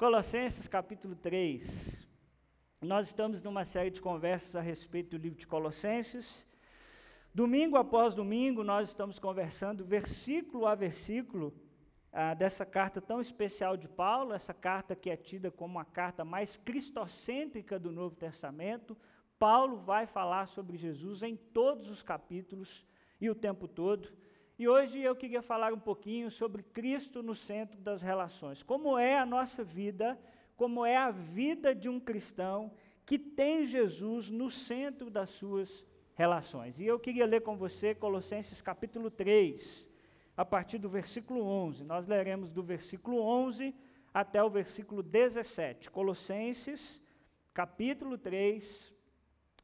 Colossenses capítulo 3. Nós estamos numa série de conversas a respeito do livro de Colossenses. Domingo após domingo, nós estamos conversando versículo a versículo ah, dessa carta tão especial de Paulo, essa carta que é tida como a carta mais cristocêntrica do Novo Testamento. Paulo vai falar sobre Jesus em todos os capítulos e o tempo todo. E hoje eu queria falar um pouquinho sobre Cristo no centro das relações. Como é a nossa vida, como é a vida de um cristão que tem Jesus no centro das suas relações. E eu queria ler com você Colossenses capítulo 3, a partir do versículo 11. Nós leremos do versículo 11 até o versículo 17. Colossenses capítulo 3,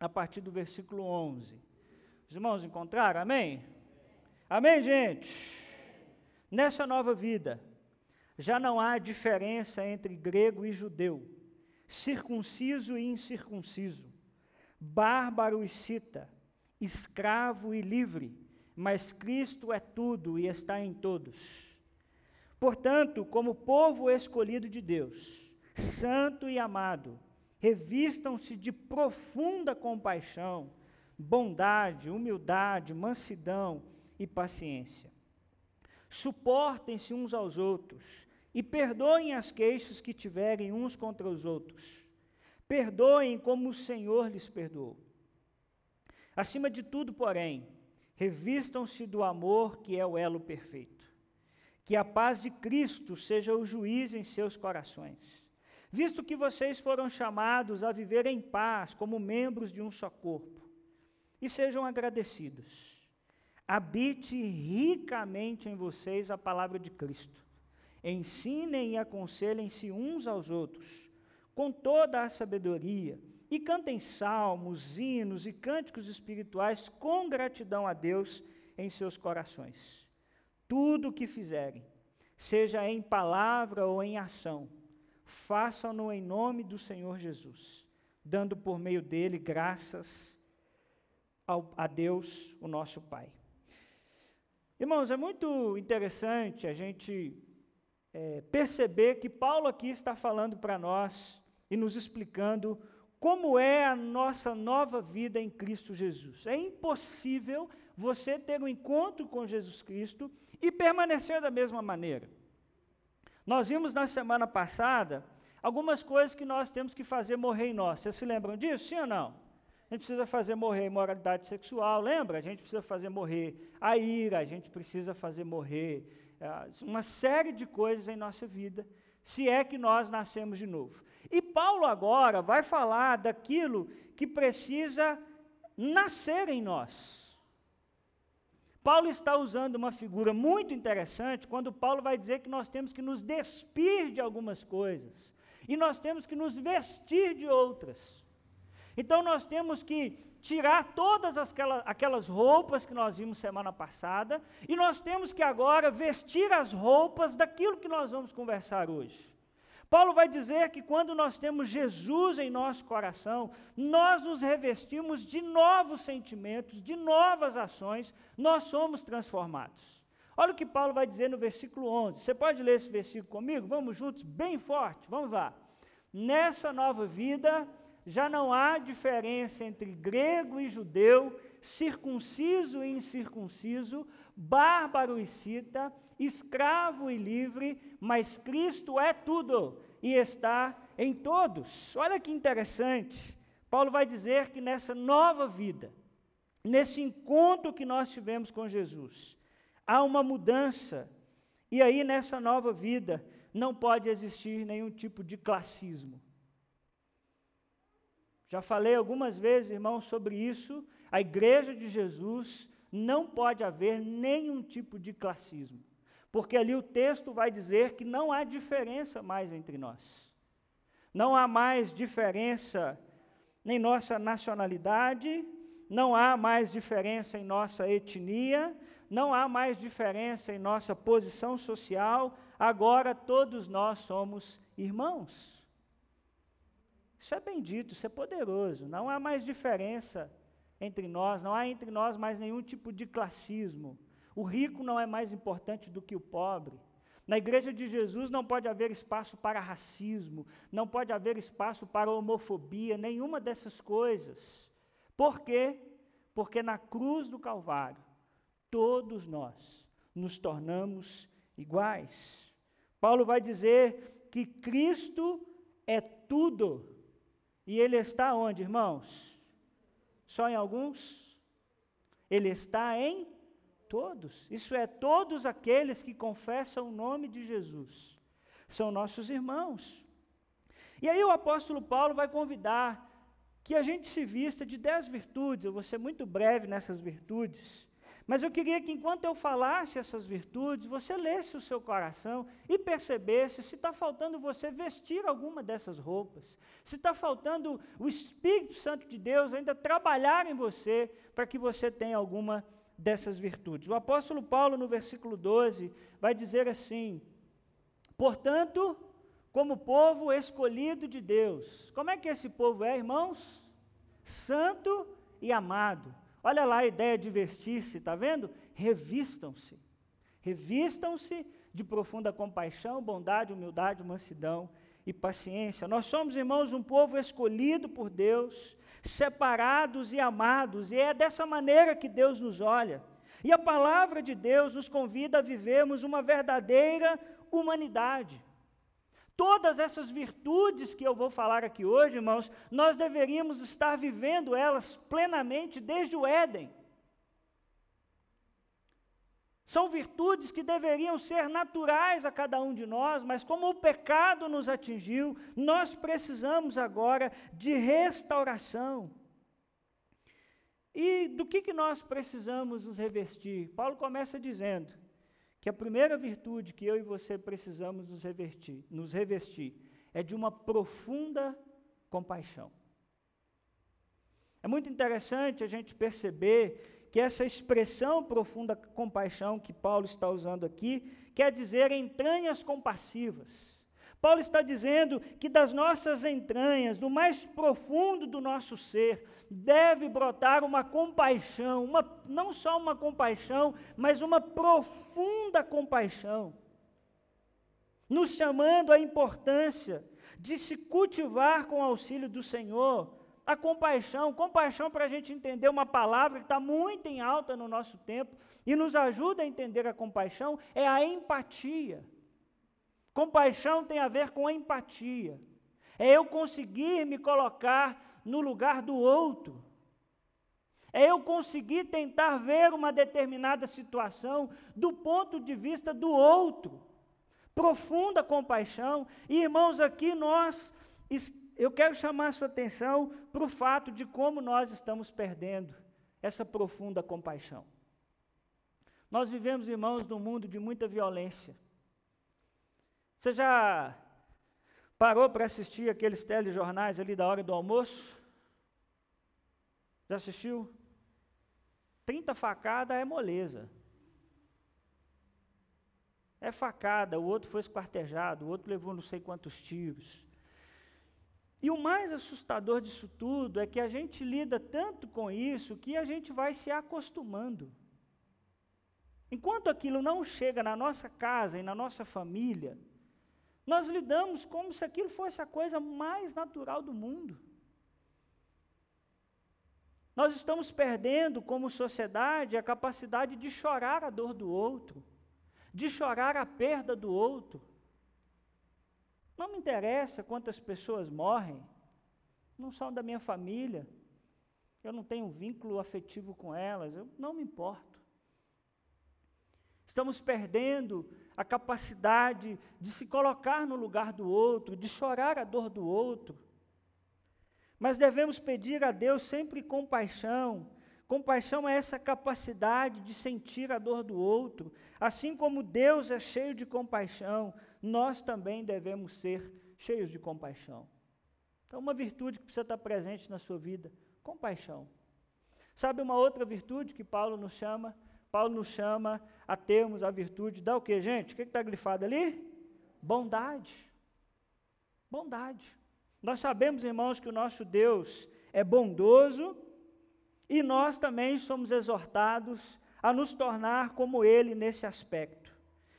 a partir do versículo 11. Os irmãos encontraram? Amém? Amém, gente? Nessa nova vida, já não há diferença entre grego e judeu, circunciso e incircunciso, bárbaro e cita, escravo e livre, mas Cristo é tudo e está em todos. Portanto, como povo escolhido de Deus, santo e amado, revistam-se de profunda compaixão, bondade, humildade, mansidão, e paciência. Suportem-se uns aos outros e perdoem as queixas que tiverem uns contra os outros. Perdoem como o Senhor lhes perdoou. Acima de tudo, porém, revistam-se do amor que é o elo perfeito. Que a paz de Cristo seja o juiz em seus corações. Visto que vocês foram chamados a viver em paz como membros de um só corpo, e sejam agradecidos habite ricamente em vocês a palavra de Cristo. Ensinem e aconselhem-se uns aos outros, com toda a sabedoria, e cantem salmos, hinos e cânticos espirituais com gratidão a Deus em seus corações. Tudo o que fizerem, seja em palavra ou em ação, façam-no em nome do Senhor Jesus, dando por meio dele graças a Deus, o nosso Pai. Irmãos, é muito interessante a gente é, perceber que Paulo aqui está falando para nós e nos explicando como é a nossa nova vida em Cristo Jesus. É impossível você ter um encontro com Jesus Cristo e permanecer da mesma maneira. Nós vimos na semana passada algumas coisas que nós temos que fazer morrer em nós. Vocês se lembram disso? Sim ou não? A gente precisa fazer morrer a imoralidade sexual, lembra? A gente precisa fazer morrer a ira, a gente precisa fazer morrer uh, uma série de coisas em nossa vida, se é que nós nascemos de novo. E Paulo agora vai falar daquilo que precisa nascer em nós. Paulo está usando uma figura muito interessante quando Paulo vai dizer que nós temos que nos despir de algumas coisas e nós temos que nos vestir de outras. Então nós temos que tirar todas aquelas, aquelas roupas que nós vimos semana passada e nós temos que agora vestir as roupas daquilo que nós vamos conversar hoje. Paulo vai dizer que quando nós temos Jesus em nosso coração, nós nos revestimos de novos sentimentos, de novas ações, nós somos transformados. Olha o que Paulo vai dizer no versículo 11. Você pode ler esse versículo comigo? Vamos juntos, bem forte, vamos lá. Nessa nova vida, já não há diferença entre grego e judeu, circunciso e incircunciso, bárbaro e cita, escravo e livre, mas Cristo é tudo e está em todos. Olha que interessante. Paulo vai dizer que nessa nova vida, nesse encontro que nós tivemos com Jesus, há uma mudança. E aí, nessa nova vida, não pode existir nenhum tipo de classismo. Já falei algumas vezes, irmãos, sobre isso. A igreja de Jesus não pode haver nenhum tipo de classismo. Porque ali o texto vai dizer que não há diferença mais entre nós. Não há mais diferença em nossa nacionalidade, não há mais diferença em nossa etnia, não há mais diferença em nossa posição social, agora todos nós somos irmãos. Isso é bendito, isso é poderoso. Não há mais diferença entre nós, não há entre nós mais nenhum tipo de classismo. O rico não é mais importante do que o pobre. Na igreja de Jesus não pode haver espaço para racismo, não pode haver espaço para homofobia, nenhuma dessas coisas. Por quê? Porque na cruz do Calvário, todos nós nos tornamos iguais. Paulo vai dizer que Cristo é tudo. E ele está onde, irmãos? Só em alguns? Ele está em Todos. Isso é, todos aqueles que confessam o nome de Jesus. São nossos irmãos. E aí o apóstolo Paulo vai convidar que a gente se vista de dez virtudes. Eu vou ser muito breve nessas virtudes. Mas eu queria que enquanto eu falasse essas virtudes, você lesse o seu coração e percebesse se está faltando você vestir alguma dessas roupas, se está faltando o Espírito Santo de Deus ainda trabalhar em você para que você tenha alguma dessas virtudes. O apóstolo Paulo, no versículo 12, vai dizer assim: Portanto, como povo escolhido de Deus. Como é que esse povo é, irmãos? Santo e amado. Olha lá a ideia de vestir-se, está vendo? Revistam-se. Revistam-se de profunda compaixão, bondade, humildade, mansidão e paciência. Nós somos, irmãos, um povo escolhido por Deus, separados e amados, e é dessa maneira que Deus nos olha. E a palavra de Deus nos convida a vivermos uma verdadeira humanidade. Todas essas virtudes que eu vou falar aqui hoje, irmãos, nós deveríamos estar vivendo elas plenamente desde o Éden. São virtudes que deveriam ser naturais a cada um de nós, mas como o pecado nos atingiu, nós precisamos agora de restauração. E do que, que nós precisamos nos revestir? Paulo começa dizendo que a primeira virtude que eu e você precisamos nos revestir, nos revestir é de uma profunda compaixão. É muito interessante a gente perceber que essa expressão profunda compaixão que Paulo está usando aqui quer dizer entranhas compassivas. Paulo está dizendo que das nossas entranhas, do mais profundo do nosso ser, deve brotar uma compaixão, uma, não só uma compaixão, mas uma profunda compaixão, nos chamando à importância de se cultivar com o auxílio do Senhor a compaixão, compaixão para a gente entender uma palavra que está muito em alta no nosso tempo e nos ajuda a entender a compaixão, é a empatia. Compaixão tem a ver com empatia. É eu conseguir me colocar no lugar do outro. É eu conseguir tentar ver uma determinada situação do ponto de vista do outro. Profunda compaixão. E irmãos, aqui nós eu quero chamar a sua atenção para o fato de como nós estamos perdendo essa profunda compaixão. Nós vivemos, irmãos, num mundo de muita violência. Você já parou para assistir aqueles telejornais ali da hora do almoço? Já assistiu? 30 facadas é moleza. É facada, o outro foi esquartejado, o outro levou não sei quantos tiros. E o mais assustador disso tudo é que a gente lida tanto com isso que a gente vai se acostumando. Enquanto aquilo não chega na nossa casa e na nossa família, nós lidamos como se aquilo fosse a coisa mais natural do mundo. Nós estamos perdendo, como sociedade, a capacidade de chorar a dor do outro, de chorar a perda do outro. Não me interessa quantas pessoas morrem, não são da minha família, eu não tenho um vínculo afetivo com elas, eu não me importo. Estamos perdendo a capacidade de se colocar no lugar do outro, de chorar a dor do outro. Mas devemos pedir a Deus sempre compaixão. Compaixão é essa capacidade de sentir a dor do outro. Assim como Deus é cheio de compaixão, nós também devemos ser cheios de compaixão. Então, uma virtude que precisa estar presente na sua vida, compaixão. Sabe uma outra virtude que Paulo nos chama? Paulo nos chama a termos a virtude da o que, gente? O que está grifado ali? Bondade. Bondade. Nós sabemos, irmãos, que o nosso Deus é bondoso e nós também somos exortados a nos tornar como Ele nesse aspecto.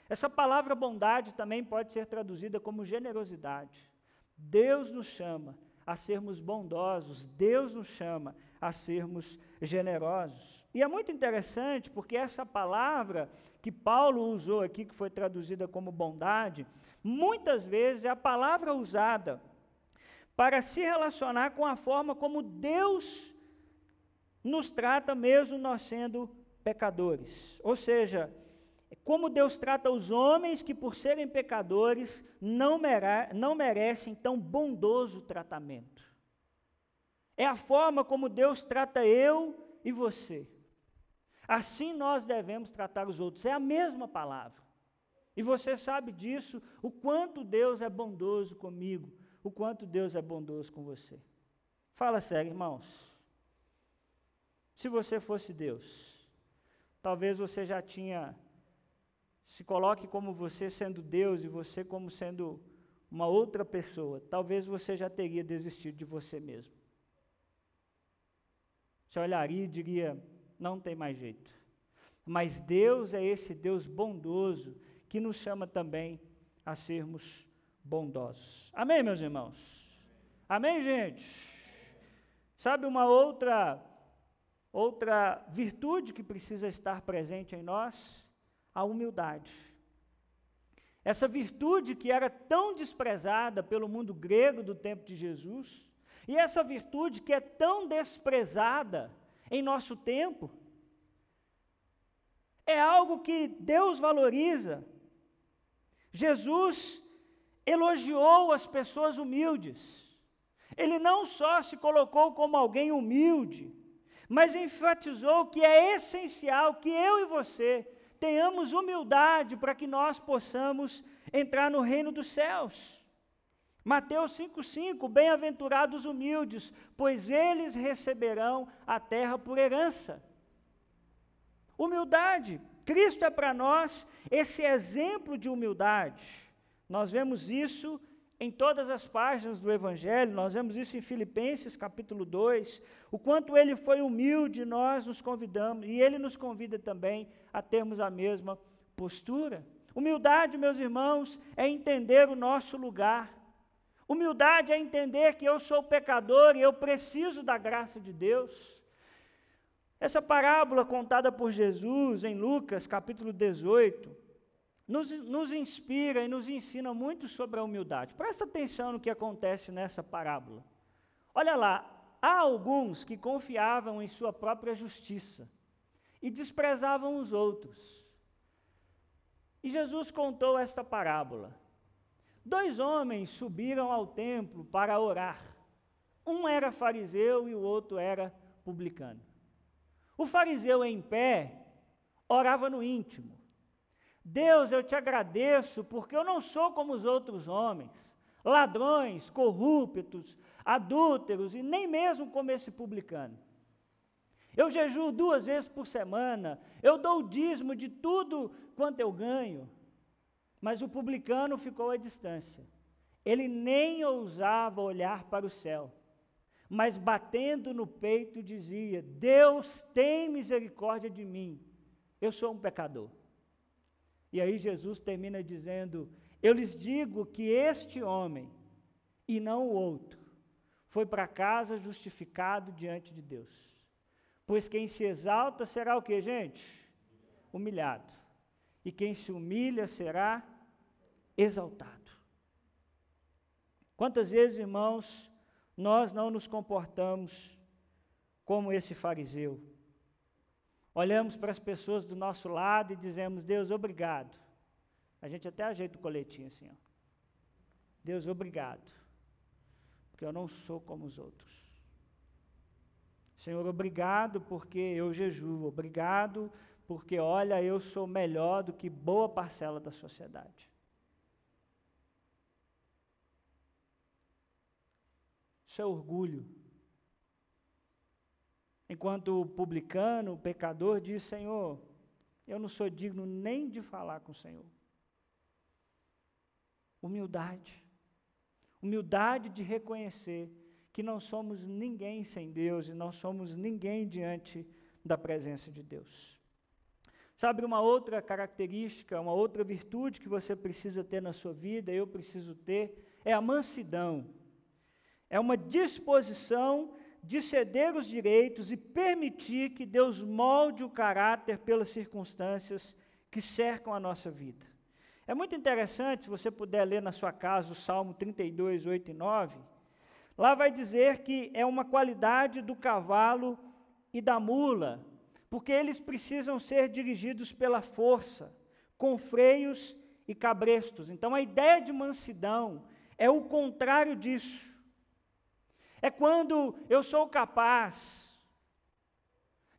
Essa palavra bondade também pode ser traduzida como generosidade. Deus nos chama a sermos bondosos, Deus nos chama a sermos generosos. E é muito interessante porque essa palavra que Paulo usou aqui, que foi traduzida como bondade, muitas vezes é a palavra usada para se relacionar com a forma como Deus nos trata, mesmo nós sendo pecadores. Ou seja, como Deus trata os homens que, por serem pecadores, não, mere não merecem tão bondoso tratamento. É a forma como Deus trata eu e você. Assim nós devemos tratar os outros. É a mesma palavra. E você sabe disso, o quanto Deus é bondoso comigo, o quanto Deus é bondoso com você. Fala sério, irmãos. Se você fosse Deus, talvez você já tinha se coloque como você sendo Deus e você como sendo uma outra pessoa, talvez você já teria desistido de você mesmo. Você olharia e diria: não tem mais jeito. Mas Deus é esse Deus bondoso que nos chama também a sermos bondosos. Amém, meus irmãos? Amém, gente? Sabe uma outra outra virtude que precisa estar presente em nós? a humildade. Essa virtude que era tão desprezada pelo mundo grego do tempo de Jesus, e essa virtude que é tão desprezada em nosso tempo, é algo que Deus valoriza. Jesus elogiou as pessoas humildes. Ele não só se colocou como alguém humilde, mas enfatizou que é essencial que eu e você tenhamos humildade para que nós possamos entrar no reino dos céus. Mateus 5,5: Bem-aventurados humildes, pois eles receberão a terra por herança. Humildade, Cristo é para nós esse exemplo de humildade. Nós vemos isso em todas as páginas do Evangelho, nós vemos isso em Filipenses capítulo 2, o quanto ele foi humilde, nós nos convidamos, e ele nos convida também a termos a mesma postura. Humildade, meus irmãos, é entender o nosso lugar. Humildade é entender que eu sou pecador e eu preciso da graça de Deus. Essa parábola contada por Jesus em Lucas capítulo 18, nos, nos inspira e nos ensina muito sobre a humildade. Presta atenção no que acontece nessa parábola. Olha lá, há alguns que confiavam em sua própria justiça e desprezavam os outros. E Jesus contou esta parábola. Dois homens subiram ao templo para orar. Um era fariseu e o outro era publicano. O fariseu em pé orava no íntimo. Deus, eu te agradeço, porque eu não sou como os outros homens, ladrões, corruptos, adúlteros e nem mesmo como esse publicano. Eu jejuo duas vezes por semana, eu dou o dízimo de tudo quanto eu ganho. Mas o publicano ficou à distância. Ele nem ousava olhar para o céu, mas batendo no peito dizia: Deus tem misericórdia de mim, eu sou um pecador. E aí Jesus termina dizendo: Eu lhes digo que este homem, e não o outro, foi para casa justificado diante de Deus. Pois quem se exalta será o que, gente? Humilhado. E quem se humilha será exaltado. Quantas vezes, irmãos, nós não nos comportamos como esse fariseu? olhamos para as pessoas do nosso lado e dizemos: Deus, obrigado. A gente até ajeita o coletinho assim, ó. Deus, obrigado, porque eu não sou como os outros. Senhor, obrigado porque eu jejuo, obrigado porque, olha, eu sou melhor do que boa parcela da sociedade. Isso é orgulho. Enquanto o publicano, o pecador, diz: Senhor, eu não sou digno nem de falar com o Senhor. Humildade. Humildade de reconhecer que não somos ninguém sem Deus e não somos ninguém diante da presença de Deus. Sabe uma outra característica, uma outra virtude que você precisa ter na sua vida, eu preciso ter, é a mansidão. É uma disposição de ceder os direitos e permitir que Deus molde o caráter pelas circunstâncias que cercam a nossa vida. É muito interessante, se você puder ler na sua casa o Salmo 32, 8 e 9. Lá vai dizer que é uma qualidade do cavalo e da mula, porque eles precisam ser dirigidos pela força, com freios e cabrestos. Então a ideia de mansidão é o contrário disso. É quando eu sou capaz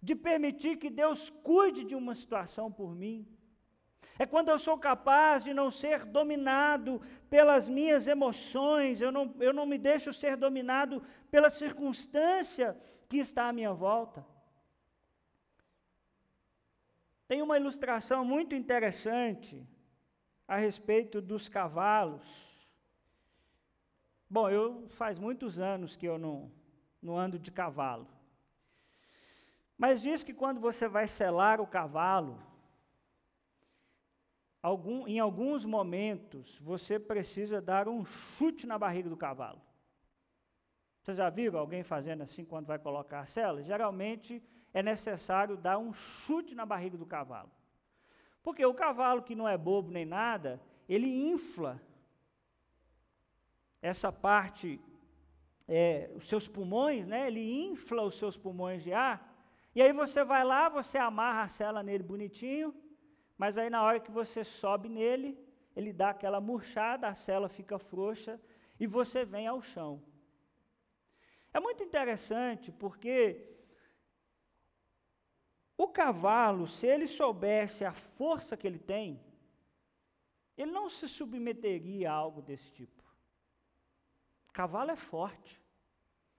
de permitir que Deus cuide de uma situação por mim. É quando eu sou capaz de não ser dominado pelas minhas emoções, eu não, eu não me deixo ser dominado pela circunstância que está à minha volta. Tem uma ilustração muito interessante a respeito dos cavalos. Bom, eu faz muitos anos que eu não, não ando de cavalo. Mas diz que quando você vai selar o cavalo, algum, em alguns momentos você precisa dar um chute na barriga do cavalo. Vocês já viram alguém fazendo assim quando vai colocar a sela? Geralmente é necessário dar um chute na barriga do cavalo. Porque o cavalo que não é bobo nem nada, ele infla essa parte, é, os seus pulmões, né? Ele infla os seus pulmões de ar. E aí você vai lá, você amarra a sela nele bonitinho, mas aí na hora que você sobe nele, ele dá aquela murchada, a cela fica frouxa e você vem ao chão. É muito interessante porque o cavalo, se ele soubesse a força que ele tem, ele não se submeteria a algo desse tipo. Cavalo é forte.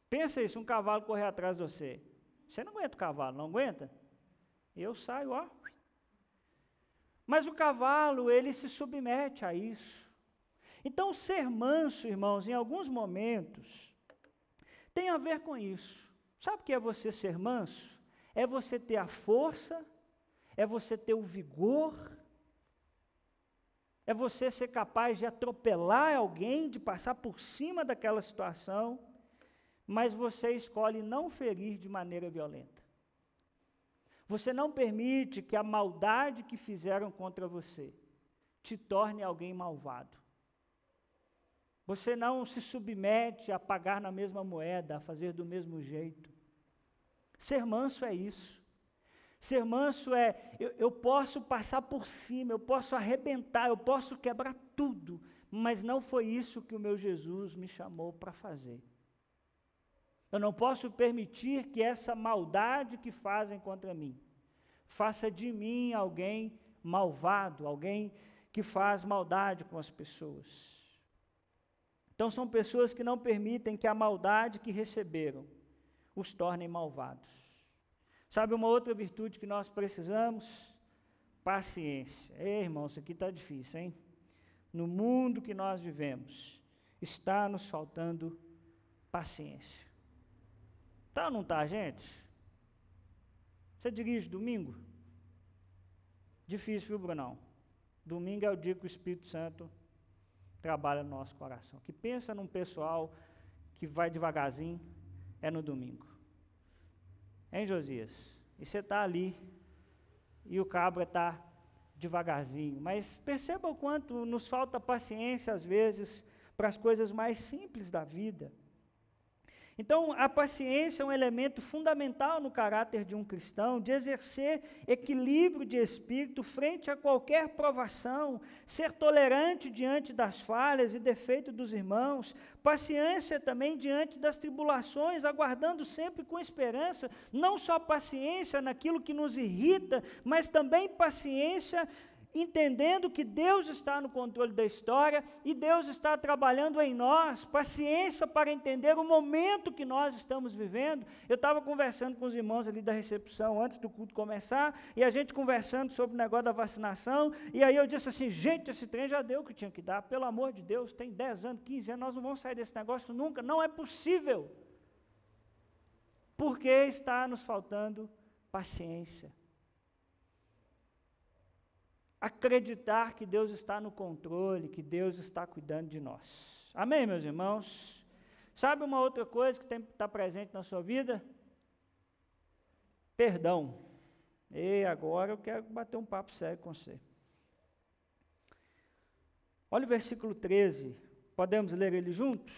Pensa isso, um cavalo correr atrás de você. Você não aguenta o cavalo, não aguenta? Eu saio, ó, mas o cavalo, ele se submete a isso. Então, ser manso, irmãos, em alguns momentos, tem a ver com isso. Sabe o que é você ser manso? É você ter a força, é você ter o vigor, é você ser capaz de atropelar alguém, de passar por cima daquela situação, mas você escolhe não ferir de maneira violenta. Você não permite que a maldade que fizeram contra você te torne alguém malvado. Você não se submete a pagar na mesma moeda, a fazer do mesmo jeito. Ser manso é isso. Ser manso é, eu, eu, posso passar por cima, eu posso arrebentar, eu posso quebrar tudo, mas não foi isso que o meu Jesus me chamou para fazer. Eu não posso permitir que essa maldade que fazem contra mim faça de mim alguém malvado, alguém que faz maldade com as pessoas. Então, são pessoas que não permitem que a maldade que receberam os tornem malvados. Sabe uma outra virtude que nós precisamos? Paciência. Ei, irmão, isso aqui está difícil, hein? No mundo que nós vivemos, está nos faltando paciência. Tá ou não tá, gente? Você dirige domingo? Difícil, viu, Brunão? Domingo é o dia que o Espírito Santo trabalha no nosso coração. Que pensa num pessoal que vai devagarzinho, é no domingo. Hein, Josias? E você está ali, e o cabra está devagarzinho. Mas perceba o quanto nos falta paciência, às vezes, para as coisas mais simples da vida. Então, a paciência é um elemento fundamental no caráter de um cristão, de exercer equilíbrio de espírito frente a qualquer provação, ser tolerante diante das falhas e defeitos dos irmãos, paciência também diante das tribulações, aguardando sempre com esperança, não só paciência naquilo que nos irrita, mas também paciência entendendo que Deus está no controle da história e Deus está trabalhando em nós, paciência para entender o momento que nós estamos vivendo. Eu estava conversando com os irmãos ali da recepção antes do culto começar, e a gente conversando sobre o negócio da vacinação, e aí eu disse assim: gente, esse trem já deu o que tinha que dar, pelo amor de Deus, tem 10 anos, 15 anos, nós não vamos sair desse negócio nunca, não é possível. Porque está nos faltando paciência. Acreditar que Deus está no controle, que Deus está cuidando de nós. Amém, meus irmãos? Sabe uma outra coisa que está presente na sua vida? Perdão. E agora eu quero bater um papo sério com você. Olha o versículo 13. Podemos ler ele juntos?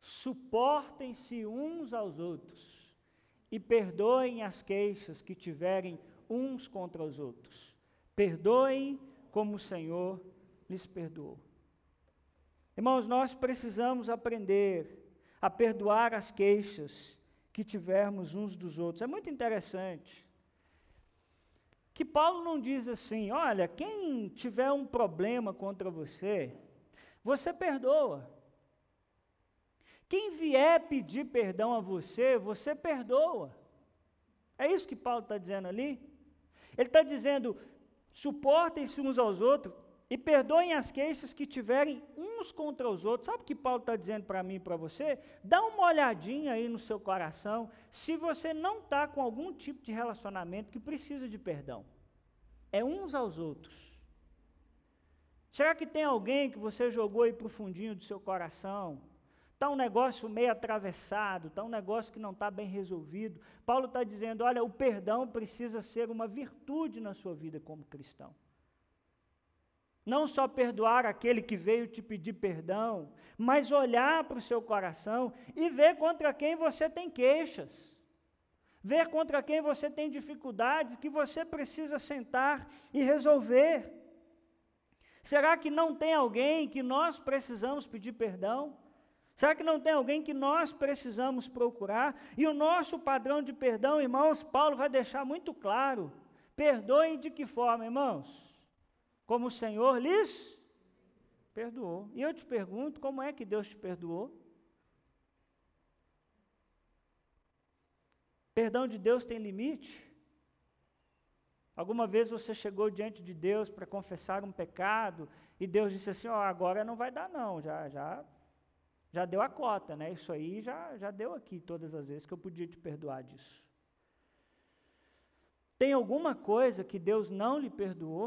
Suportem-se uns aos outros e perdoem as queixas que tiverem uns contra os outros. Perdoem como o Senhor lhes perdoou. Irmãos, nós precisamos aprender a perdoar as queixas que tivermos uns dos outros. É muito interessante que Paulo não diz assim: olha, quem tiver um problema contra você, você perdoa. Quem vier pedir perdão a você, você perdoa. É isso que Paulo está dizendo ali. Ele está dizendo: suportem-se uns aos outros e perdoem as queixas que tiverem uns contra os outros. Sabe o que Paulo está dizendo para mim e para você? Dá uma olhadinha aí no seu coração se você não está com algum tipo de relacionamento que precisa de perdão. É uns aos outros. Será que tem alguém que você jogou aí para o fundinho do seu coração? Está um negócio meio atravessado, está um negócio que não está bem resolvido. Paulo está dizendo: olha, o perdão precisa ser uma virtude na sua vida como cristão. Não só perdoar aquele que veio te pedir perdão, mas olhar para o seu coração e ver contra quem você tem queixas. Ver contra quem você tem dificuldades que você precisa sentar e resolver. Será que não tem alguém que nós precisamos pedir perdão? Será que não tem alguém que nós precisamos procurar? E o nosso padrão de perdão, irmãos, Paulo vai deixar muito claro. Perdoem de que forma, irmãos? Como o Senhor lhes perdoou. E eu te pergunto, como é que Deus te perdoou? Perdão de Deus tem limite? Alguma vez você chegou diante de Deus para confessar um pecado e Deus disse assim: Ó, oh, agora não vai dar, não, já, já já deu a cota, né? Isso aí já, já deu aqui todas as vezes que eu podia te perdoar disso. Tem alguma coisa que Deus não lhe perdoou?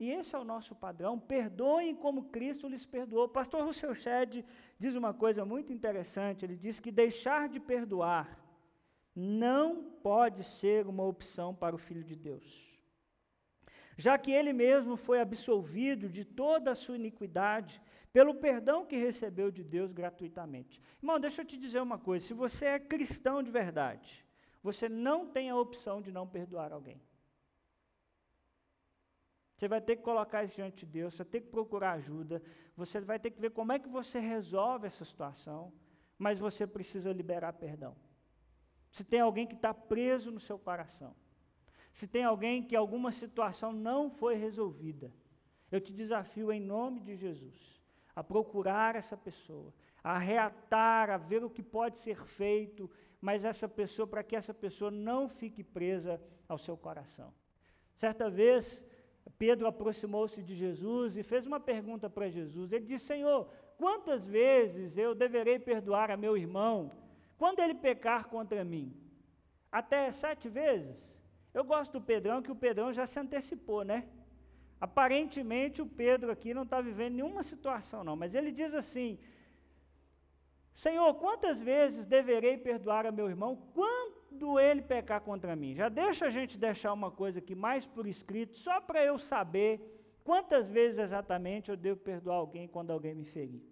E esse é o nosso padrão. Perdoem como Cristo lhes perdoou. O pastor Russell Shedd diz uma coisa muito interessante. Ele diz que deixar de perdoar não pode ser uma opção para o Filho de Deus já que ele mesmo foi absolvido de toda a sua iniquidade pelo perdão que recebeu de Deus gratuitamente. Irmão, deixa eu te dizer uma coisa: se você é cristão de verdade, você não tem a opção de não perdoar alguém. Você vai ter que colocar isso diante de Deus, você vai ter que procurar ajuda, você vai ter que ver como é que você resolve essa situação, mas você precisa liberar perdão. Se tem alguém que está preso no seu coração, se tem alguém que alguma situação não foi resolvida, eu te desafio em nome de Jesus a procurar essa pessoa, a reatar, a ver o que pode ser feito, mas essa pessoa, para que essa pessoa não fique presa ao seu coração. Certa vez, Pedro aproximou-se de Jesus e fez uma pergunta para Jesus. Ele disse: Senhor, quantas vezes eu deverei perdoar a meu irmão quando ele pecar contra mim? Até sete vezes? Eu gosto do Pedrão, que o Pedrão já se antecipou, né? Aparentemente o Pedro aqui não está vivendo nenhuma situação, não, mas ele diz assim: Senhor, quantas vezes deverei perdoar a meu irmão quando ele pecar contra mim? Já deixa a gente deixar uma coisa aqui mais por escrito, só para eu saber quantas vezes exatamente eu devo perdoar alguém quando alguém me ferir.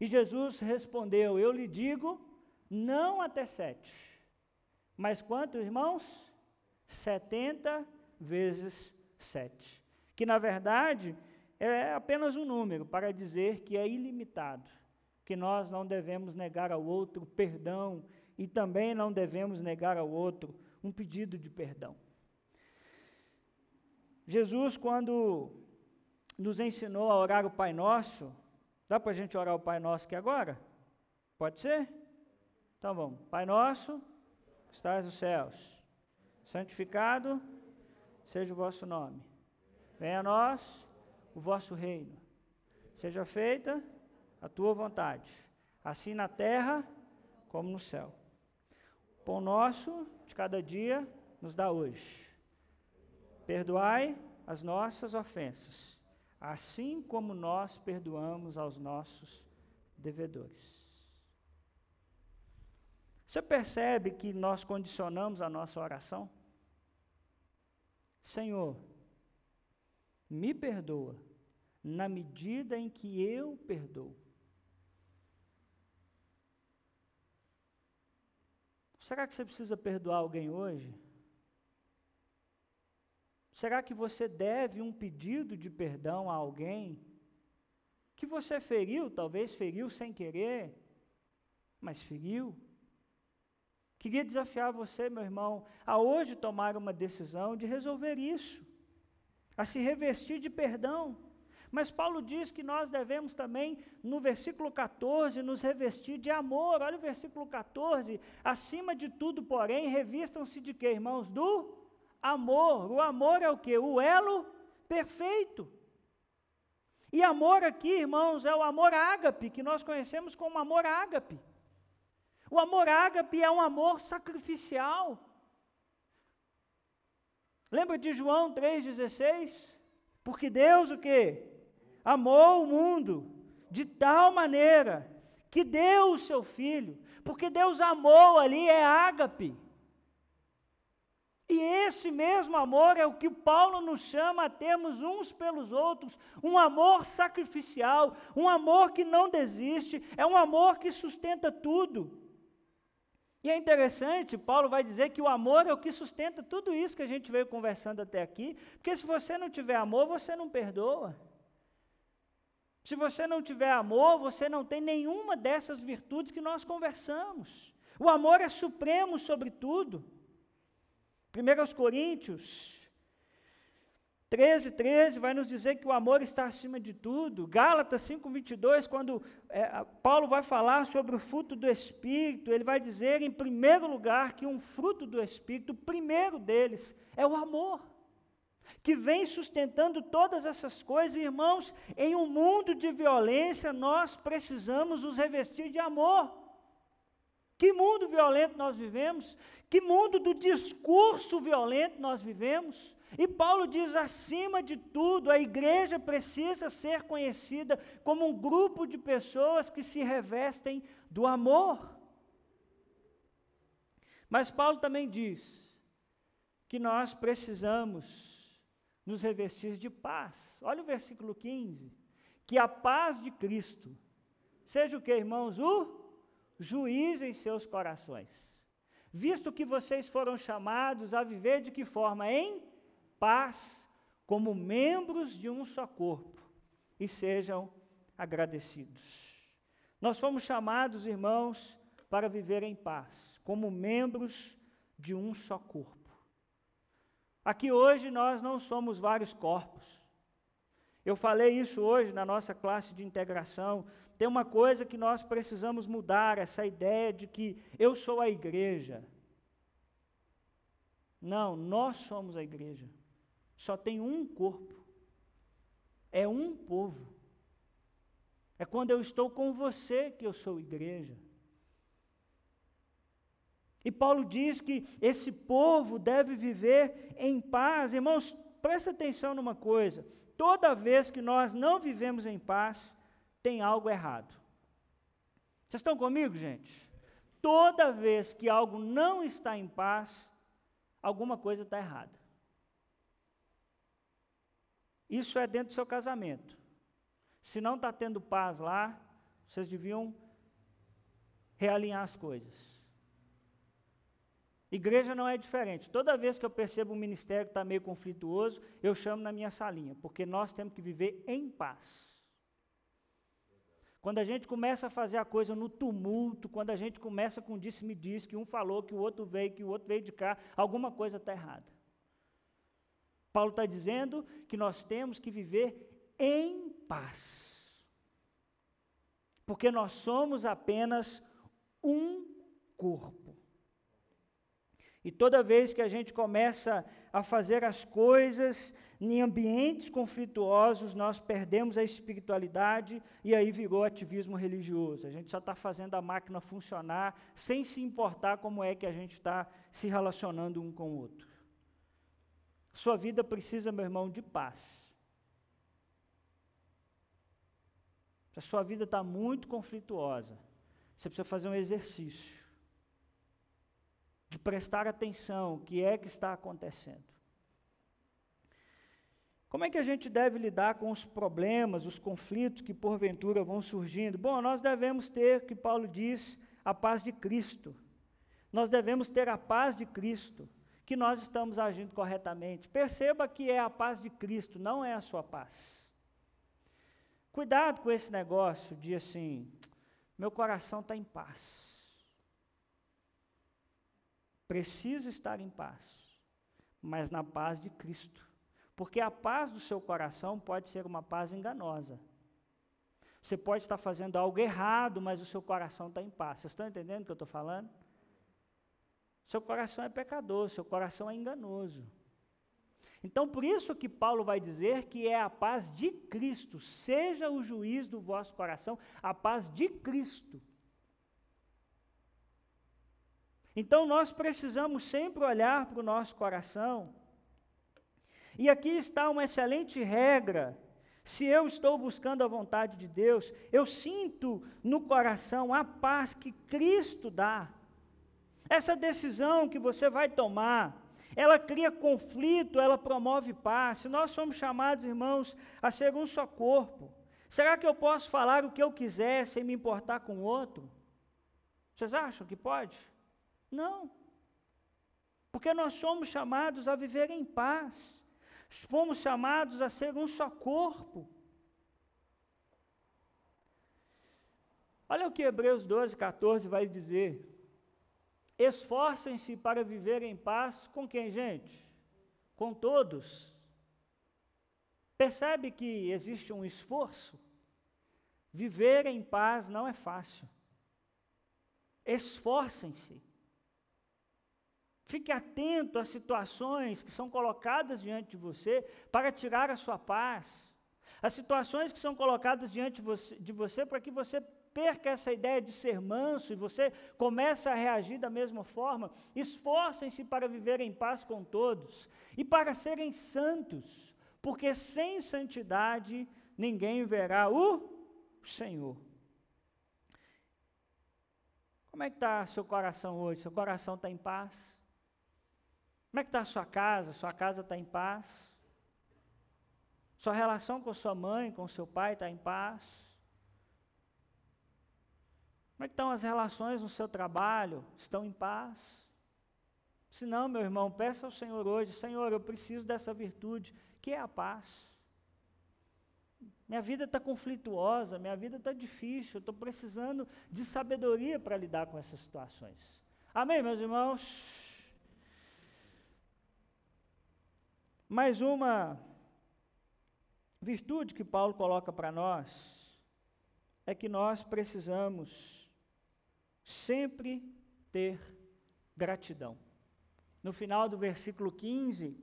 E Jesus respondeu: Eu lhe digo, não até sete. Mas quanto, irmãos? Setenta vezes sete que na verdade é apenas um número para dizer que é ilimitado, que nós não devemos negar ao outro perdão e também não devemos negar ao outro um pedido de perdão. Jesus, quando nos ensinou a orar o Pai Nosso, dá para a gente orar o Pai Nosso aqui agora? Pode ser? Então vamos. Pai Nosso, que estás nos céus, santificado seja o vosso nome. Venha a nós o vosso reino. Seja feita a tua vontade, assim na terra como no céu. O pão nosso de cada dia nos dá hoje. Perdoai as nossas ofensas, assim como nós perdoamos aos nossos devedores. Você percebe que nós condicionamos a nossa oração? Senhor, me perdoa na medida em que eu perdoo. Será que você precisa perdoar alguém hoje? Será que você deve um pedido de perdão a alguém que você feriu, talvez feriu sem querer, mas feriu? Queria desafiar você, meu irmão, a hoje tomar uma decisão de resolver isso, a se revestir de perdão. Mas Paulo diz que nós devemos também, no versículo 14, nos revestir de amor. Olha o versículo 14. Acima de tudo, porém, revistam-se de quê, irmãos? Do amor. O amor é o que? O elo perfeito. E amor aqui, irmãos, é o amor ágape, que nós conhecemos como amor ágape. O amor ágape é um amor sacrificial. Lembra de João 3,16? Porque Deus o quê? amou o mundo de tal maneira que deu o seu filho, porque Deus amou ali é ágape. E esse mesmo amor é o que Paulo nos chama a termos uns pelos outros, um amor sacrificial, um amor que não desiste, é um amor que sustenta tudo. E é interessante, Paulo vai dizer que o amor é o que sustenta tudo isso que a gente veio conversando até aqui, porque se você não tiver amor, você não perdoa. Se você não tiver amor, você não tem nenhuma dessas virtudes que nós conversamos. O amor é supremo sobre tudo. 1 Coríntios 13, 13 vai nos dizer que o amor está acima de tudo. Gálatas 5, 22, quando é, Paulo vai falar sobre o fruto do Espírito, ele vai dizer, em primeiro lugar, que um fruto do Espírito, o primeiro deles, é o amor que vem sustentando todas essas coisas, irmãos, em um mundo de violência, nós precisamos nos revestir de amor. Que mundo violento nós vivemos? Que mundo do discurso violento nós vivemos? E Paulo diz: acima de tudo, a igreja precisa ser conhecida como um grupo de pessoas que se revestem do amor. Mas Paulo também diz que nós precisamos nos revestir de paz. Olha o versículo 15. Que a paz de Cristo seja o que, irmãos? O juiz em seus corações. Visto que vocês foram chamados a viver de que forma? Em paz, como membros de um só corpo, e sejam agradecidos. Nós fomos chamados, irmãos, para viver em paz, como membros de um só corpo. Aqui hoje nós não somos vários corpos. Eu falei isso hoje na nossa classe de integração. Tem uma coisa que nós precisamos mudar, essa ideia de que eu sou a igreja. Não, nós somos a igreja. Só tem um corpo. É um povo. É quando eu estou com você que eu sou igreja. E Paulo diz que esse povo deve viver em paz. Irmãos, presta atenção numa coisa: toda vez que nós não vivemos em paz, tem algo errado. Vocês estão comigo, gente? Toda vez que algo não está em paz, alguma coisa está errada. Isso é dentro do seu casamento. Se não está tendo paz lá, vocês deviam realinhar as coisas. Igreja não é diferente. Toda vez que eu percebo um ministério que está meio conflituoso, eu chamo na minha salinha, porque nós temos que viver em paz. Quando a gente começa a fazer a coisa no tumulto, quando a gente começa com disse-me-disse, que um falou, que o outro veio, que o outro veio de cá, alguma coisa está errada. Paulo está dizendo que nós temos que viver em paz. Porque nós somos apenas um corpo. E toda vez que a gente começa a fazer as coisas em ambientes conflituosos, nós perdemos a espiritualidade e aí virou ativismo religioso. A gente só está fazendo a máquina funcionar sem se importar como é que a gente está se relacionando um com o outro. Sua vida precisa, meu irmão, de paz. Se a sua vida está muito conflituosa, você precisa fazer um exercício de prestar atenção o que é que está acontecendo. Como é que a gente deve lidar com os problemas, os conflitos que porventura vão surgindo? Bom, nós devemos ter, que Paulo diz, a paz de Cristo. Nós devemos ter a paz de Cristo, que nós estamos agindo corretamente. Perceba que é a paz de Cristo, não é a sua paz. Cuidado com esse negócio de assim, meu coração está em paz. Preciso estar em paz, mas na paz de Cristo. Porque a paz do seu coração pode ser uma paz enganosa. Você pode estar fazendo algo errado, mas o seu coração está em paz. Vocês estão entendendo o que eu estou falando? Seu coração é pecador, seu coração é enganoso. Então, por isso que Paulo vai dizer que é a paz de Cristo, seja o juiz do vosso coração, a paz de Cristo. Então, nós precisamos sempre olhar para o nosso coração e aqui está uma excelente regra. Se eu estou buscando a vontade de Deus, eu sinto no coração a paz que Cristo dá. Essa decisão que você vai tomar, ela cria conflito, ela promove paz. Se nós somos chamados, irmãos, a ser um só corpo, será que eu posso falar o que eu quiser sem me importar com o outro? Vocês acham que pode? Não. Porque nós somos chamados a viver em paz fomos chamados a ser um só corpo. Olha o que Hebreus 12, 14 vai dizer. Esforcem-se para viver em paz com quem, gente? Com todos. Percebe que existe um esforço? Viver em paz não é fácil. Esforcem-se. Fique atento às situações que são colocadas diante de você para tirar a sua paz. As situações que são colocadas diante de você, de você para que você perca essa ideia de ser manso e você comece a reagir da mesma forma. Esforcem-se para viver em paz com todos e para serem santos, porque sem santidade ninguém verá o Senhor. Como é que está seu coração hoje? Seu coração está em paz? Como é que está a sua casa? Sua casa está em paz? Sua relação com sua mãe, com seu pai está em paz? Como é que estão as relações no seu trabalho? Estão em paz? Se não, meu irmão, peça ao Senhor hoje, Senhor, eu preciso dessa virtude, que é a paz. Minha vida está conflituosa, minha vida está difícil, estou precisando de sabedoria para lidar com essas situações. Amém, meus irmãos? Mais uma virtude que Paulo coloca para nós é que nós precisamos sempre ter gratidão. No final do versículo 15,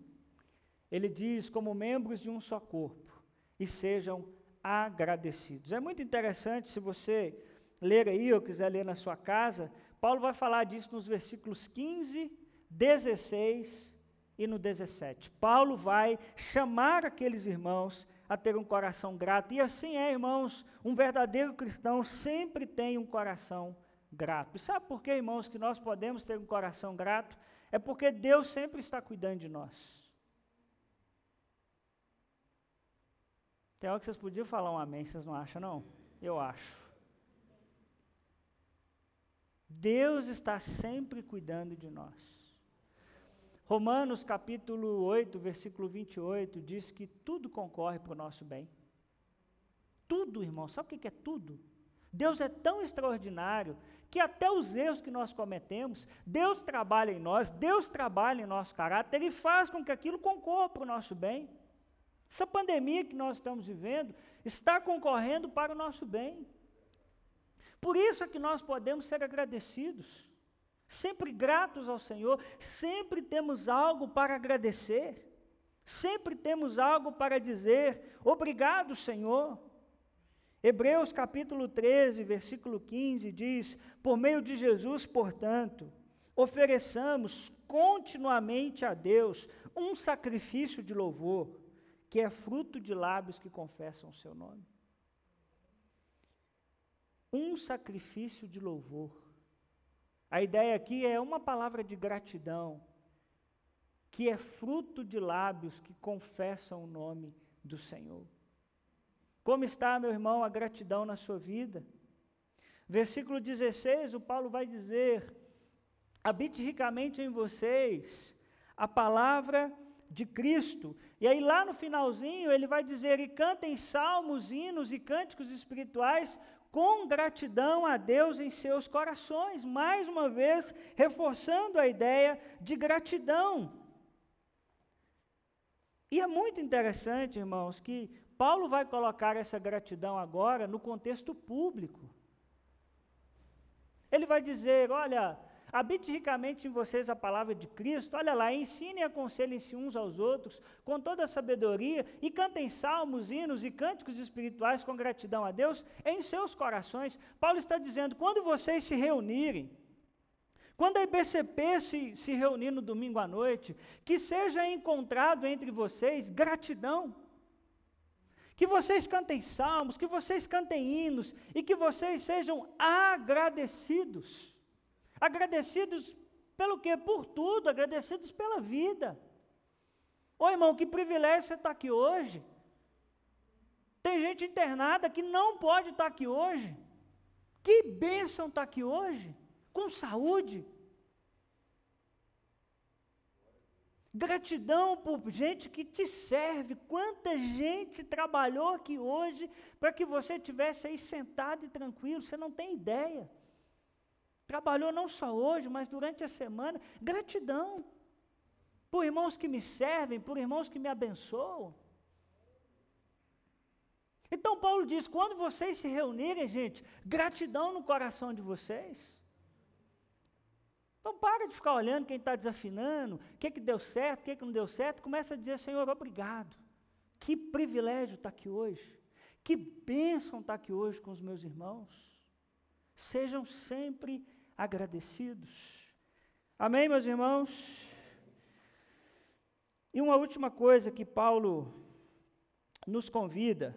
ele diz: como membros de um só corpo, e sejam agradecidos. É muito interessante, se você ler aí ou quiser ler na sua casa, Paulo vai falar disso nos versículos 15, 16 e no 17. Paulo vai chamar aqueles irmãos a ter um coração grato. E assim é, irmãos, um verdadeiro cristão sempre tem um coração grato. E sabe por que, irmãos, que nós podemos ter um coração grato? É porque Deus sempre está cuidando de nós. Tem hora que vocês podiam falar um amém, vocês não acham, não? Eu acho. Deus está sempre cuidando de nós. Romanos capítulo 8, versículo 28 diz que tudo concorre para o nosso bem. Tudo, irmão, sabe o que é tudo? Deus é tão extraordinário que até os erros que nós cometemos, Deus trabalha em nós, Deus trabalha em nosso caráter e faz com que aquilo concorra para o nosso bem. Essa pandemia que nós estamos vivendo está concorrendo para o nosso bem. Por isso é que nós podemos ser agradecidos sempre gratos ao Senhor, sempre temos algo para agradecer, sempre temos algo para dizer, obrigado, Senhor. Hebreus capítulo 13, versículo 15 diz: Por meio de Jesus, portanto, ofereçamos continuamente a Deus Um sacrifício de louvor, que é fruto de lábios que confessam o seu nome. Um sacrifício de louvor. A ideia aqui é uma palavra de gratidão, que é fruto de lábios que confessam o nome do Senhor. Como está, meu irmão, a gratidão na sua vida? Versículo 16, o Paulo vai dizer: habite ricamente em vocês a palavra de Cristo. E aí, lá no finalzinho, ele vai dizer: e cantem salmos, hinos e cânticos espirituais com gratidão a Deus em seus corações. Mais uma vez, reforçando a ideia de gratidão. E é muito interessante, irmãos, que Paulo vai colocar essa gratidão agora no contexto público. Ele vai dizer: olha, habite ricamente em vocês a palavra de Cristo, olha lá, ensinem e aconselhem-se uns aos outros com toda a sabedoria e cantem salmos, hinos e cânticos espirituais com gratidão a Deus em seus corações. Paulo está dizendo: quando vocês se reunirem, quando a IBCP se, se reunir no domingo à noite, que seja encontrado entre vocês gratidão. Que vocês cantem salmos, que vocês cantem hinos e que vocês sejam agradecidos. Agradecidos pelo quê? Por tudo, agradecidos pela vida. Ô irmão, que privilégio você estar aqui hoje. Tem gente internada que não pode estar aqui hoje. Que bênção estar aqui hoje com saúde. Gratidão por gente que te serve. Quanta gente trabalhou aqui hoje para que você estivesse aí sentado e tranquilo, você não tem ideia. Trabalhou não só hoje, mas durante a semana. Gratidão por irmãos que me servem, por irmãos que me abençoam. Então Paulo diz: quando vocês se reunirem, gente, gratidão no coração de vocês. Então para de ficar olhando quem está desafinando, o que, que deu certo, o que, que não deu certo, começa a dizer, Senhor, obrigado. Que privilégio estar tá aqui hoje. Que bênção estar tá aqui hoje com os meus irmãos. Sejam sempre agradecidos. Amém, meus irmãos? E uma última coisa que Paulo nos convida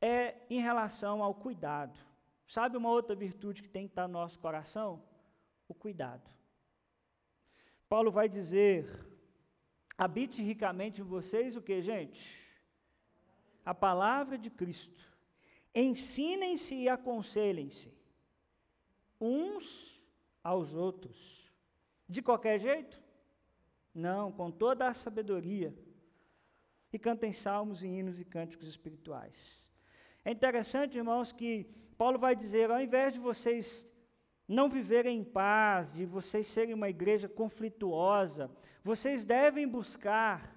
é em relação ao cuidado. Sabe uma outra virtude que tem que estar no nosso coração? O cuidado. Paulo vai dizer: habite ricamente em vocês o que, gente? A palavra de Cristo. Ensinem-se e aconselhem-se uns aos outros. De qualquer jeito? Não, com toda a sabedoria. E cantem salmos e hinos e cânticos espirituais. É interessante, irmãos, que Paulo vai dizer: ao invés de vocês não viverem em paz, de vocês serem uma igreja conflituosa, vocês devem buscar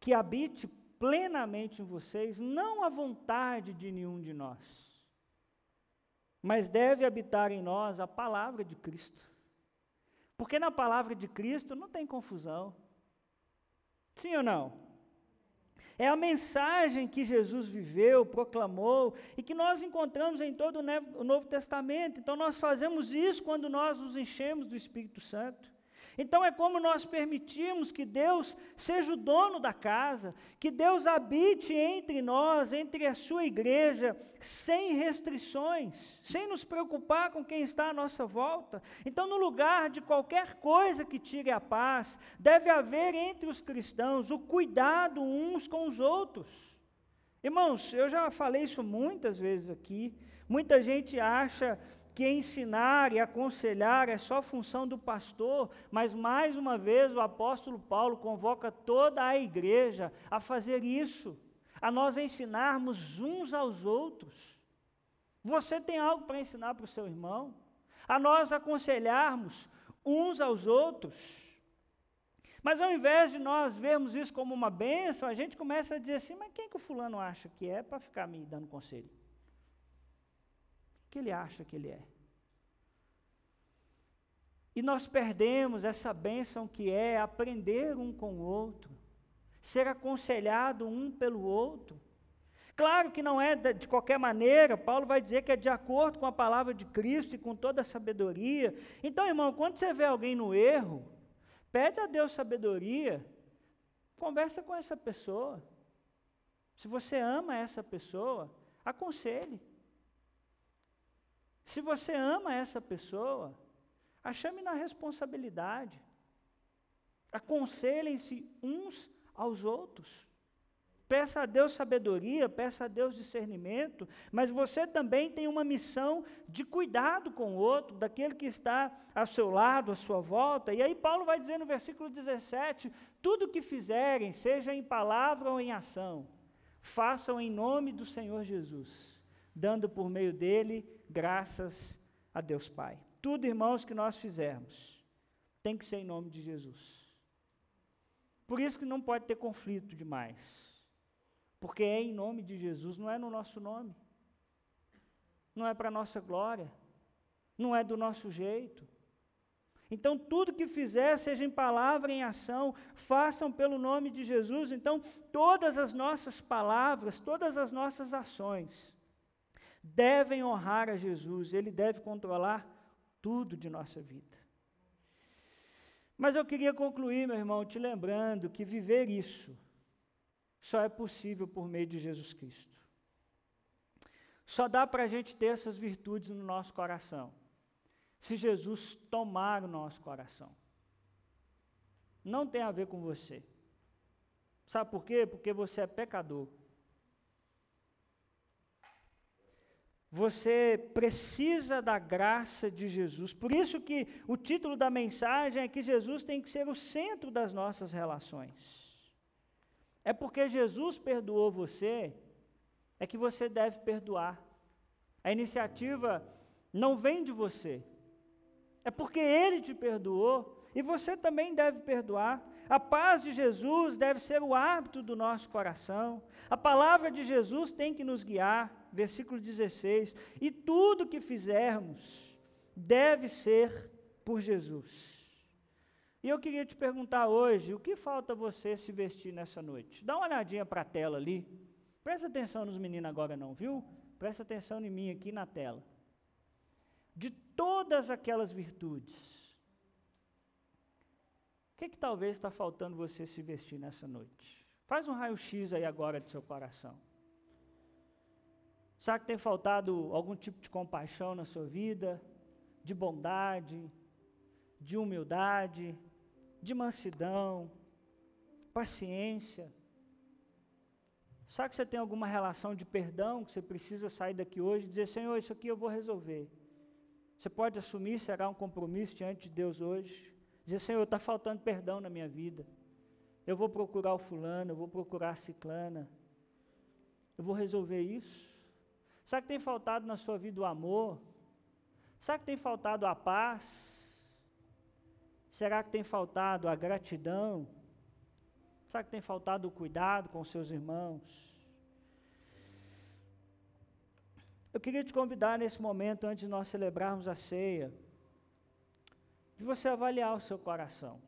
que habite plenamente em vocês, não a vontade de nenhum de nós, mas deve habitar em nós a palavra de Cristo. Porque na palavra de Cristo não tem confusão. Sim ou não? É a mensagem que Jesus viveu, proclamou e que nós encontramos em todo o Novo Testamento. Então, nós fazemos isso quando nós nos enchemos do Espírito Santo. Então é como nós permitimos que Deus seja o dono da casa, que Deus habite entre nós, entre a sua igreja, sem restrições, sem nos preocupar com quem está à nossa volta. Então, no lugar de qualquer coisa que tire a paz, deve haver entre os cristãos o cuidado uns com os outros. Irmãos, eu já falei isso muitas vezes aqui. Muita gente acha que ensinar e aconselhar é só função do pastor, mas mais uma vez o apóstolo Paulo convoca toda a igreja a fazer isso, a nós ensinarmos uns aos outros. Você tem algo para ensinar para o seu irmão? A nós aconselharmos uns aos outros. Mas ao invés de nós vermos isso como uma bênção, a gente começa a dizer assim: mas quem que o fulano acha que é para ficar me dando conselho? Que ele acha que ele é. E nós perdemos essa bênção que é aprender um com o outro, ser aconselhado um pelo outro. Claro que não é de qualquer maneira, Paulo vai dizer que é de acordo com a palavra de Cristo e com toda a sabedoria. Então, irmão, quando você vê alguém no erro, Pede a Deus sabedoria, conversa com essa pessoa. Se você ama essa pessoa, aconselhe. Se você ama essa pessoa, a chame na responsabilidade. Aconselhem-se uns aos outros. Peça a Deus sabedoria, peça a Deus discernimento, mas você também tem uma missão de cuidado com o outro, daquele que está ao seu lado, à sua volta. E aí Paulo vai dizer no versículo 17: tudo que fizerem, seja em palavra ou em ação, façam em nome do Senhor Jesus, dando por meio dele graças a Deus Pai. Tudo, irmãos, que nós fizermos, tem que ser em nome de Jesus. Por isso que não pode ter conflito demais. Porque é em nome de Jesus, não é no nosso nome. Não é para nossa glória. Não é do nosso jeito. Então, tudo que fizer, seja em palavra, em ação, façam pelo nome de Jesus. Então, todas as nossas palavras, todas as nossas ações devem honrar a Jesus. Ele deve controlar tudo de nossa vida. Mas eu queria concluir, meu irmão, te lembrando que viver isso só é possível por meio de Jesus Cristo. Só dá para a gente ter essas virtudes no nosso coração, se Jesus tomar o nosso coração. Não tem a ver com você. Sabe por quê? Porque você é pecador. Você precisa da graça de Jesus. Por isso que o título da mensagem é que Jesus tem que ser o centro das nossas relações. É porque Jesus perdoou você, é que você deve perdoar. A iniciativa não vem de você. É porque Ele te perdoou e você também deve perdoar. A paz de Jesus deve ser o hábito do nosso coração. A palavra de Jesus tem que nos guiar. Versículo 16. E tudo que fizermos deve ser por Jesus. E eu queria te perguntar hoje, o que falta você se vestir nessa noite? Dá uma olhadinha para a tela ali. Presta atenção nos meninos agora não, viu? Presta atenção em mim aqui na tela. De todas aquelas virtudes, que, que talvez está faltando você se vestir nessa noite? Faz um raio-x aí agora do seu coração. Será que tem faltado algum tipo de compaixão na sua vida? De bondade? De humildade? de mansidão, paciência. Sabe que você tem alguma relação de perdão, que você precisa sair daqui hoje e dizer, Senhor, isso aqui eu vou resolver. Você pode assumir, será um compromisso diante de Deus hoje. Dizer, Senhor, está faltando perdão na minha vida. Eu vou procurar o fulano, eu vou procurar a ciclana. Eu vou resolver isso. Sabe que tem faltado na sua vida o amor? Sabe que tem faltado a paz? Será que tem faltado a gratidão? Será que tem faltado o cuidado com seus irmãos? Eu queria te convidar nesse momento, antes de nós celebrarmos a ceia, de você avaliar o seu coração.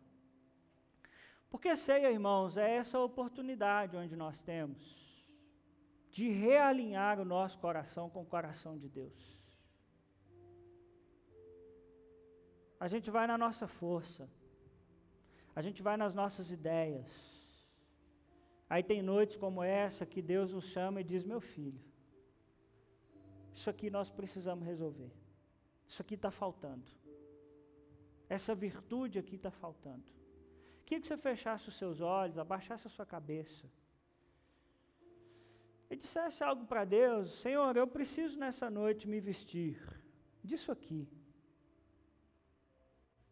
Porque ceia, irmãos, é essa oportunidade onde nós temos de realinhar o nosso coração com o coração de Deus. A gente vai na nossa força. A gente vai nas nossas ideias. Aí tem noites como essa que Deus nos chama e diz: Meu filho, isso aqui nós precisamos resolver. Isso aqui está faltando. Essa virtude aqui está faltando. Queria que você fechasse os seus olhos, abaixasse a sua cabeça. E dissesse algo para Deus: Senhor, eu preciso nessa noite me vestir disso aqui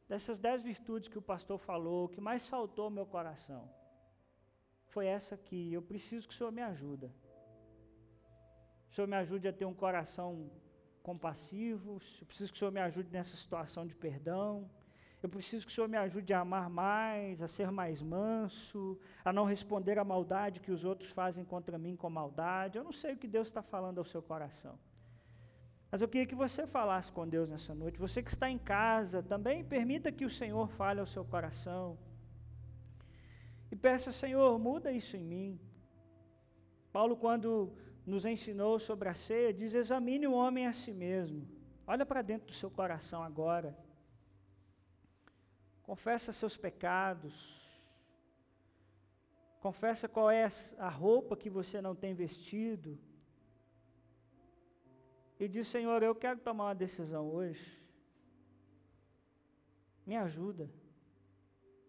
dessas dez virtudes que o pastor falou, que mais saltou meu coração foi essa aqui. Eu preciso que o Senhor me ajude. O Senhor me ajude a ter um coração compassivo. Eu preciso que o Senhor me ajude nessa situação de perdão. Eu preciso que o Senhor me ajude a amar mais, a ser mais manso, a não responder à maldade que os outros fazem contra mim com maldade. Eu não sei o que Deus está falando ao seu coração. Mas eu queria que você falasse com Deus nessa noite. Você que está em casa, também permita que o Senhor fale ao seu coração. E peça, Senhor, muda isso em mim. Paulo, quando nos ensinou sobre a ceia, diz: examine o homem a si mesmo. Olha para dentro do seu coração agora. Confessa seus pecados, confessa qual é a roupa que você não tem vestido, e diz: Senhor, eu quero tomar uma decisão hoje, me ajuda.